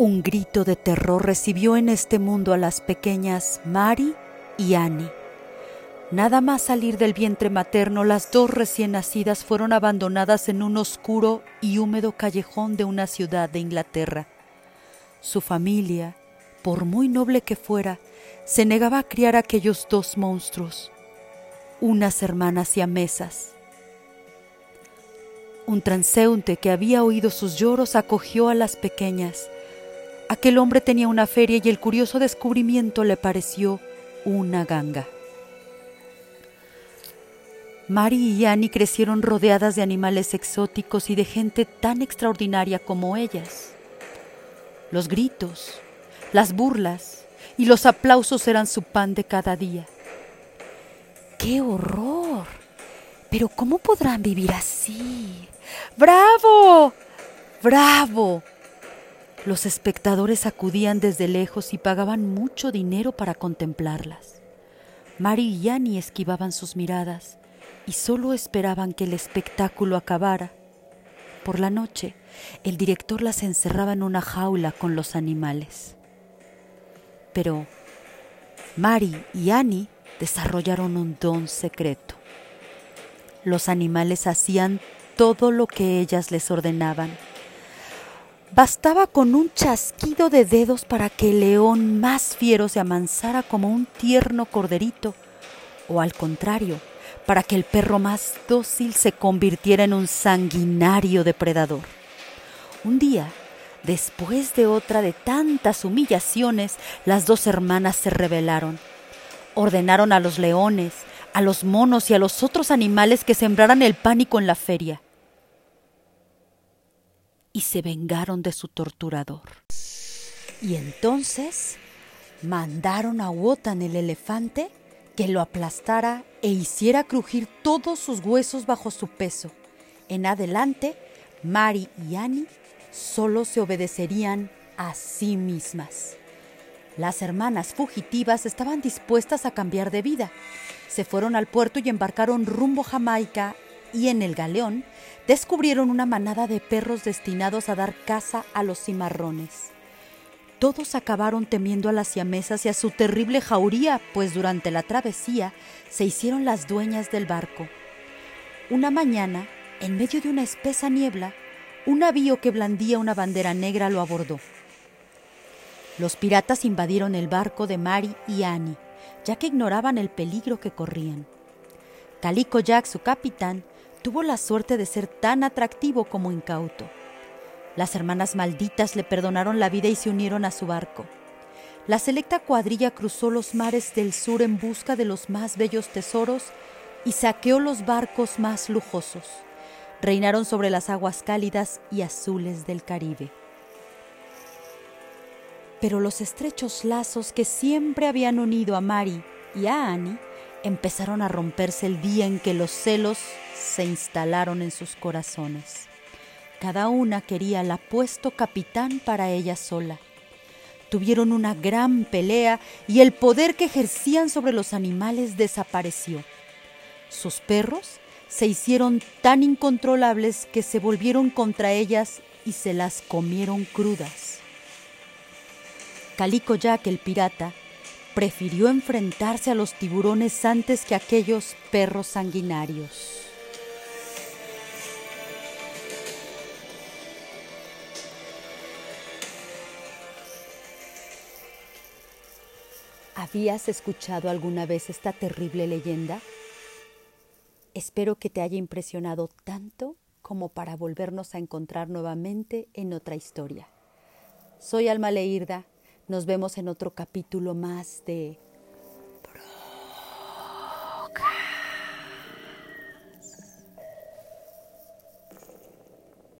Un grito de terror recibió en este mundo a las pequeñas Mari y Annie. Nada más salir del vientre materno, las dos recién nacidas fueron abandonadas en un oscuro y húmedo callejón de una ciudad de Inglaterra. Su familia, por muy noble que fuera, se negaba a criar a aquellos dos monstruos, unas hermanas siamesas. Un transeúnte que había oído sus lloros acogió a las pequeñas, Aquel hombre tenía una feria y el curioso descubrimiento le pareció una ganga. Mary y Annie crecieron rodeadas de animales exóticos y de gente tan extraordinaria como ellas. Los gritos, las burlas y los aplausos eran su pan de cada día. ¡Qué horror! Pero ¿cómo podrán vivir así? ¡Bravo! ¡Bravo! Los espectadores acudían desde lejos y pagaban mucho dinero para contemplarlas. Mari y Annie esquivaban sus miradas y solo esperaban que el espectáculo acabara. Por la noche, el director las encerraba en una jaula con los animales. Pero Mari y Annie desarrollaron un don secreto. Los animales hacían todo lo que ellas les ordenaban Bastaba con un chasquido de dedos para que el león más fiero se amansara como un tierno corderito, o al contrario, para que el perro más dócil se convirtiera en un sanguinario depredador. Un día, después de otra de tantas humillaciones, las dos hermanas se rebelaron. Ordenaron a los leones, a los monos y a los otros animales que sembraran el pánico en la feria y se vengaron de su torturador. Y entonces mandaron a Wotan el elefante que lo aplastara e hiciera crujir todos sus huesos bajo su peso. En adelante, Mari y Annie solo se obedecerían a sí mismas. Las hermanas fugitivas estaban dispuestas a cambiar de vida. Se fueron al puerto y embarcaron rumbo Jamaica y en el galeón descubrieron una manada de perros destinados a dar caza a los cimarrones. Todos acabaron temiendo a las siamesas y a su terrible jauría, pues durante la travesía se hicieron las dueñas del barco. Una mañana, en medio de una espesa niebla, un navío que blandía una bandera negra lo abordó. Los piratas invadieron el barco de Mari y Annie, ya que ignoraban el peligro que corrían. Calico Jack, su capitán, tuvo la suerte de ser tan atractivo como incauto. Las hermanas malditas le perdonaron la vida y se unieron a su barco. La selecta cuadrilla cruzó los mares del sur en busca de los más bellos tesoros y saqueó los barcos más lujosos. Reinaron sobre las aguas cálidas y azules del Caribe. Pero los estrechos lazos que siempre habían unido a Mari y a Annie empezaron a romperse el día en que los celos se instalaron en sus corazones. Cada una quería el apuesto capitán para ella sola. Tuvieron una gran pelea y el poder que ejercían sobre los animales desapareció. Sus perros se hicieron tan incontrolables que se volvieron contra ellas y se las comieron crudas. Calico Jack el pirata prefirió enfrentarse a los tiburones antes que a aquellos perros sanguinarios. ¿Habías escuchado alguna vez esta terrible leyenda? Espero que te haya impresionado tanto como para volvernos a encontrar nuevamente en otra historia. Soy Alma Leirda, nos vemos en otro capítulo más de